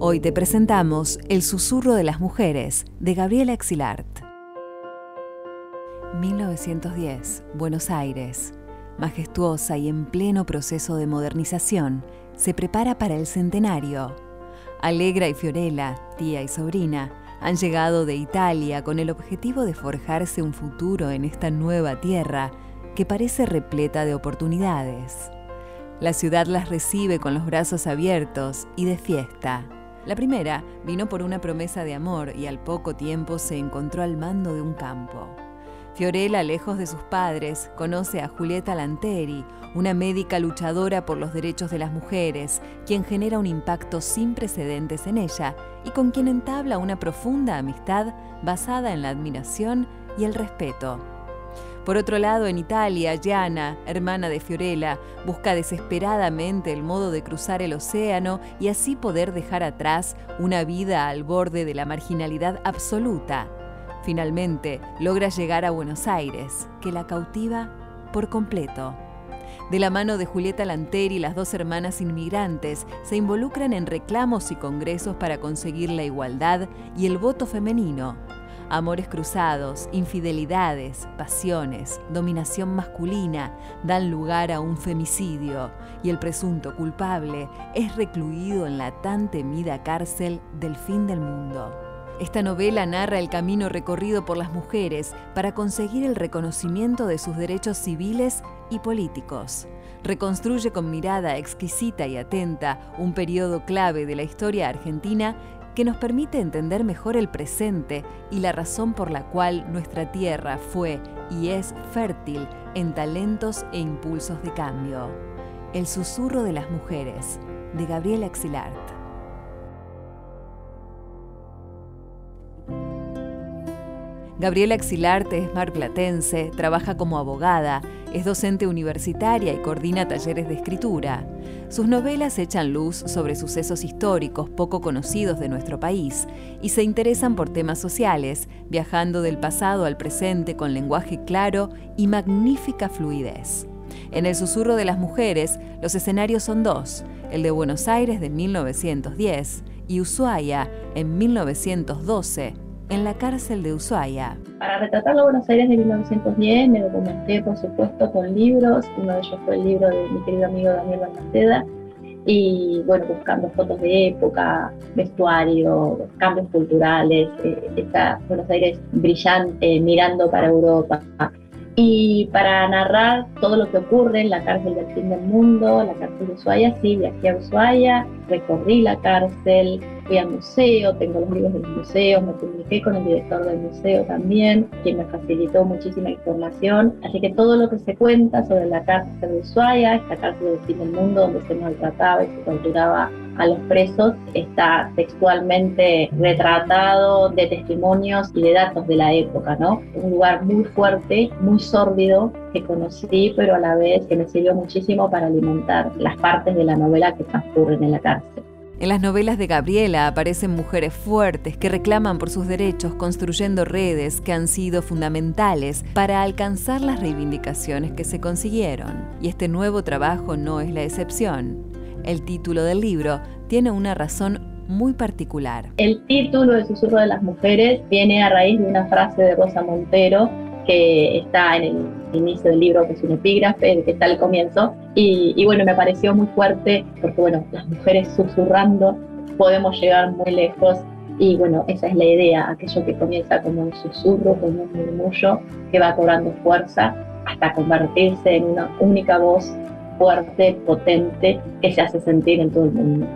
Hoy te presentamos El susurro de las mujeres, de Gabriela Exilart. 1910, Buenos Aires. Majestuosa y en pleno proceso de modernización, se prepara para el centenario. Alegra y Fiorella, tía y sobrina, han llegado de Italia con el objetivo de forjarse un futuro en esta nueva tierra que parece repleta de oportunidades. La ciudad las recibe con los brazos abiertos y de fiesta. La primera vino por una promesa de amor y al poco tiempo se encontró al mando de un campo. Fiorella, lejos de sus padres, conoce a Julieta Lanteri, una médica luchadora por los derechos de las mujeres, quien genera un impacto sin precedentes en ella y con quien entabla una profunda amistad basada en la admiración y el respeto. Por otro lado, en Italia, Gianna, hermana de Fiorella, busca desesperadamente el modo de cruzar el océano y así poder dejar atrás una vida al borde de la marginalidad absoluta. Finalmente, logra llegar a Buenos Aires, que la cautiva por completo. De la mano de Julieta Lanteri, las dos hermanas inmigrantes se involucran en reclamos y congresos para conseguir la igualdad y el voto femenino Amores cruzados, infidelidades, pasiones, dominación masculina dan lugar a un femicidio y el presunto culpable es recluido en la tan temida cárcel del fin del mundo. Esta novela narra el camino recorrido por las mujeres para conseguir el reconocimiento de sus derechos civiles y políticos. Reconstruye con mirada exquisita y atenta un periodo clave de la historia argentina que nos permite entender mejor el presente y la razón por la cual nuestra tierra fue y es fértil en talentos e impulsos de cambio. El susurro de las mujeres, de Gabriela Exilart. Gabriela Exilarte es marplatense, trabaja como abogada, es docente universitaria y coordina talleres de escritura. Sus novelas echan luz sobre sucesos históricos poco conocidos de nuestro país y se interesan por temas sociales, viajando del pasado al presente con lenguaje claro y magnífica fluidez. En El susurro de las mujeres, los escenarios son dos, el de Buenos Aires de 1910 y Ushuaia en 1912 en la cárcel de Ushuaia. Para retratar los Buenos Aires de 1910 me documenté, por supuesto, con libros. Uno de ellos fue el libro de mi querido amigo Daniel Balmaceda. Y bueno, buscando fotos de época, vestuario, cambios culturales, eh, Buenos Aires brillante, mirando para Europa. Y para narrar todo lo que ocurre en la cárcel del fin del mundo, la cárcel de Ushuaia, sí, viajé a Ushuaia, recorrí la cárcel, fui al museo, tengo los libros del museo, me comuniqué con el director del museo también, quien me facilitó muchísima información. Así que todo lo que se cuenta sobre la cárcel de Ushuaia, esta cárcel del fin del mundo donde se maltrataba y se torturaba a los presos está textualmente retratado de testimonios y de datos de la época, ¿no? Un lugar muy fuerte, muy sórdido que conocí, pero a la vez que me sirvió muchísimo para alimentar las partes de la novela que transcurren en la cárcel. En las novelas de Gabriela aparecen mujeres fuertes que reclaman por sus derechos construyendo redes que han sido fundamentales para alcanzar las reivindicaciones que se consiguieron. Y este nuevo trabajo no es la excepción. El título del libro tiene una razón muy particular. El título El susurro de las mujeres viene a raíz de una frase de Rosa Montero que está en el inicio del libro, que es un epígrafe, que está al comienzo. Y, bueno, me pareció muy fuerte porque, bueno, las mujeres susurrando podemos llegar muy lejos. Y bueno, esa es la idea, aquello que comienza como un susurro, como un murmullo, que va cobrando fuerza hasta convertirse en una única voz fuerte, potente, que se hace sentir en todo el mundo.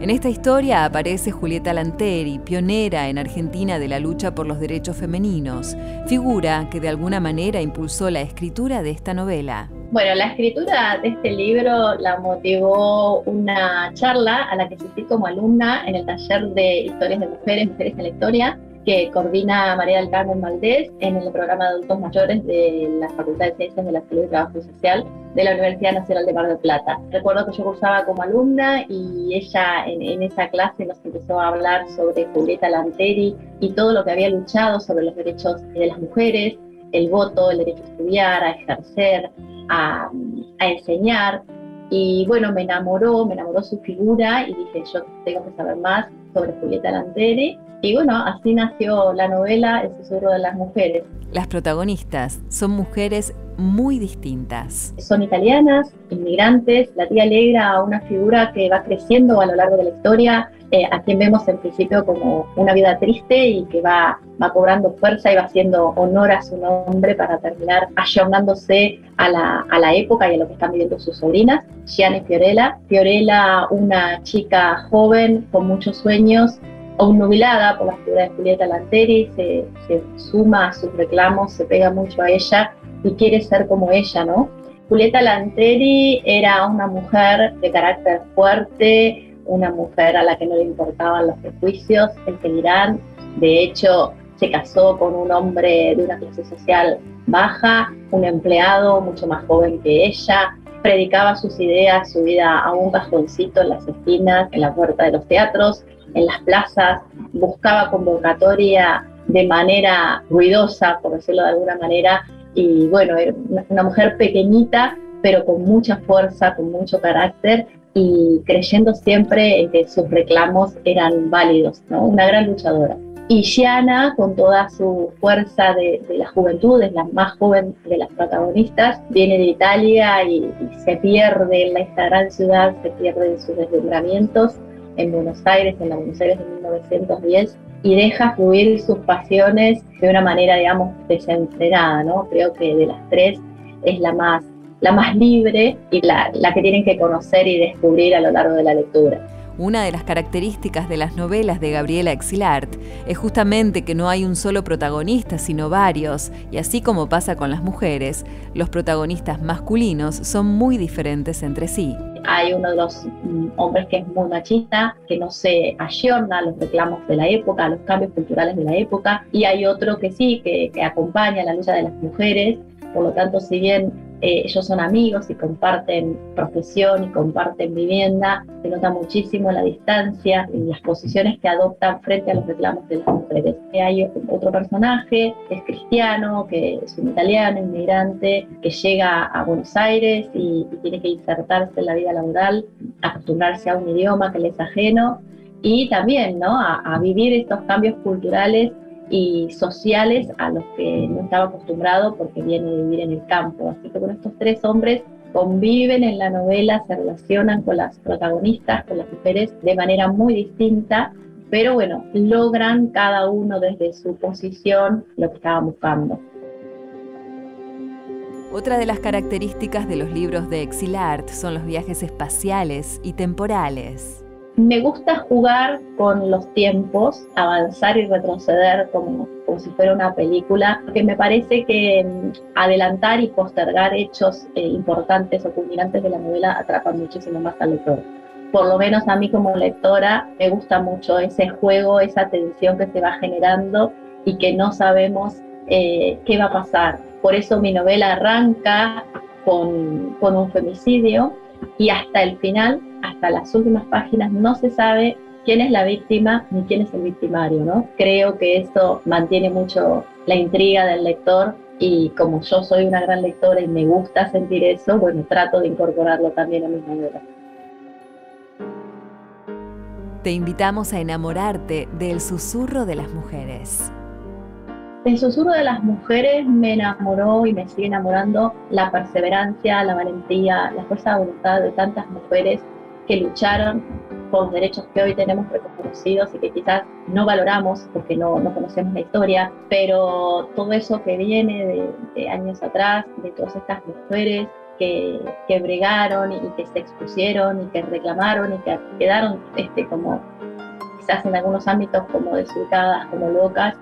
En esta historia aparece Julieta Lanteri, pionera en Argentina de la lucha por los derechos femeninos, figura que de alguna manera impulsó la escritura de esta novela. Bueno, la escritura de este libro la motivó una charla a la que asistí como alumna en el taller de historias de mujeres, mujeres en la historia, que coordina María del Carmen Valdés en el programa de adultos mayores de la Facultad de Ciencias de la Salud y Trabajo Social de la Universidad Nacional de Mar del Plata. Recuerdo que yo cursaba como alumna y ella en, esa clase nos empezó a hablar sobre Julieta Lanteri y todo lo que había luchado sobre los derechos de las mujeres, el voto, el derecho a estudiar, a ejercer, a, a enseñar. Y bueno, me enamoró, me enamoró su figura y dije, yo tengo que saber más sobre Julieta Lanteri y bueno, así nació la novela El susurro de las mujeres. Las protagonistas son mujeres muy distintas. Son italianas, inmigrantes. La tía Alegra, una figura que va creciendo a lo largo de la historia, eh, a quien vemos en principio como una vida triste y que va, va cobrando fuerza y va haciendo honor a su nombre para terminar ayornándose a la, a la época y a lo que están viviendo sus sobrinas, Gianni Fiorella. Fiorella, una chica joven con muchos sueños, obnubilada por la figura de Julieta Lanteri, se, suma a sus reclamos, se pega mucho a ella y quiere ser como ella, ¿no? Julieta Lanteri era una mujer de carácter fuerte, una mujer a la que no le importaban los prejuicios, el que. De hecho, se casó con un hombre de una clase social baja, un empleado mucho más joven que ella, predicaba sus ideas, su vida a un cajoncito en las esquinas, en la puerta de los teatros, en las plazas, buscaba convocatoria de manera ruidosa, por decirlo de alguna manera, y bueno, era una mujer pequeñita, pero con mucha fuerza, con mucho carácter y creyendo siempre en que sus reclamos eran válidos, ¿no? Una gran luchadora. Y Gianna, con toda su fuerza de, la juventud, es la más joven de las protagonistas, viene de Italia y, se pierde en esta gran ciudad, se pierde en sus deslumbramientos en Buenos Aires, en la Buenos Aires de 1910, y deja fluir sus pasiones de una manera, digamos, desenfrenada, ¿no? Creo que de las tres es la más, la más libre y la, la que tienen que conocer y descubrir a lo largo de la lectura. Una de las características de las novelas de Gabriela Exilart es justamente que no hay un solo protagonista, sino varios, y así como pasa con las mujeres, los protagonistas masculinos son muy diferentes entre sí. Hay uno de los mm, hombres que es muy machista, que no se ayorna a los reclamos de la época, a los cambios culturales de la época, y hay otro que sí, que, que acompaña la lucha de las mujeres. Por lo tanto, si bien eh, ellos son amigos y comparten profesión y comparten vivienda, se nota muchísimo la distancia y las posiciones que adoptan frente a los reclamos de las mujeres. Hay otro personaje que es cristiano, que es un italiano, inmigrante, que llega a Buenos Aires y, tiene que insertarse en la vida laboral, acostumbrarse a un idioma que le es ajeno y también ¿no? a vivir estos cambios culturales y sociales a los que no estaba acostumbrado porque viene de vivir en el campo. Así que con estos tres hombres conviven en la novela, se relacionan con las protagonistas, con las mujeres de manera muy distinta, pero bueno, logran cada uno desde su posición lo que estaban buscando. Otra de las características de los libros de Exilart son los viajes espaciales y temporales. Me gusta jugar con los tiempos, avanzar y retroceder como, como si fuera una película, porque me parece que mm, adelantar y postergar hechos eh, importantes o culminantes de la novela atrapan muchísimo más al lector. Por lo menos a mí como lectora me gusta mucho ese juego, esa tensión que se va generando y que no sabemos eh, qué va a pasar. Por eso mi novela arranca con, con un femicidio y hasta el final hasta las últimas páginas no se sabe quién es la víctima ni quién es el victimario, ¿no? Creo que eso mantiene mucho la intriga del lector y como yo soy una gran lectora y me gusta sentir eso, bueno, trato de incorporarlo también a mis novelas. Te invitamos a enamorarte del susurro de las mujeres. El susurro de las mujeres me enamoró y me sigue enamorando la perseverancia, la valentía, la fuerza de voluntad de tantas mujeres que lucharon por los derechos que hoy tenemos reconocidos y que quizás no valoramos porque no, no conocemos la historia, pero todo eso que viene de, años atrás, de todas estas mujeres que, que bregaron y que se expusieron y que reclamaron y que quedaron este, como quizás en algunos ámbitos como desubicadas, como locas.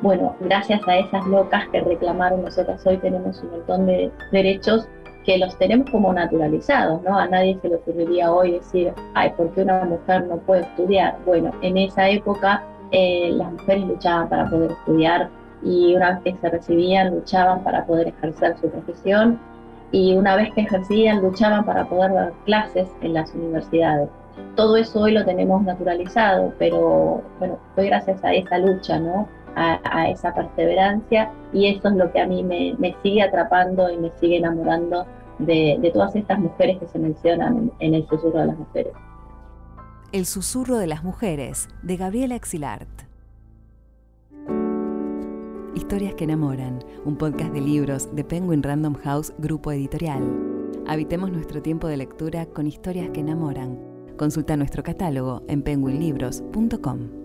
Bueno, gracias a esas locas que reclamaron, nosotras hoy tenemos un montón de derechos que los tenemos como naturalizados, ¿no? A nadie se le ocurriría hoy decir, ay, ¿por qué una mujer no puede estudiar? Bueno, en esa época eh, las mujeres luchaban para poder estudiar y una vez que se recibían luchaban para poder ejercer su profesión y una vez que ejercían luchaban para poder dar clases en las universidades. Todo eso hoy lo tenemos naturalizado, pero bueno, fue gracias a esa lucha, ¿no? A, esa perseverancia y eso es lo que a mí me, sigue atrapando y me sigue enamorando de, todas estas mujeres que se mencionan en, el susurro de las mujeres. El susurro de las mujeres, de Gabriela Exilart. Historias que enamoran, un podcast de libros de Penguin Random House Grupo Editorial. Habitemos nuestro tiempo de lectura con historias que enamoran. Consulta nuestro catálogo en penguinlibros.com.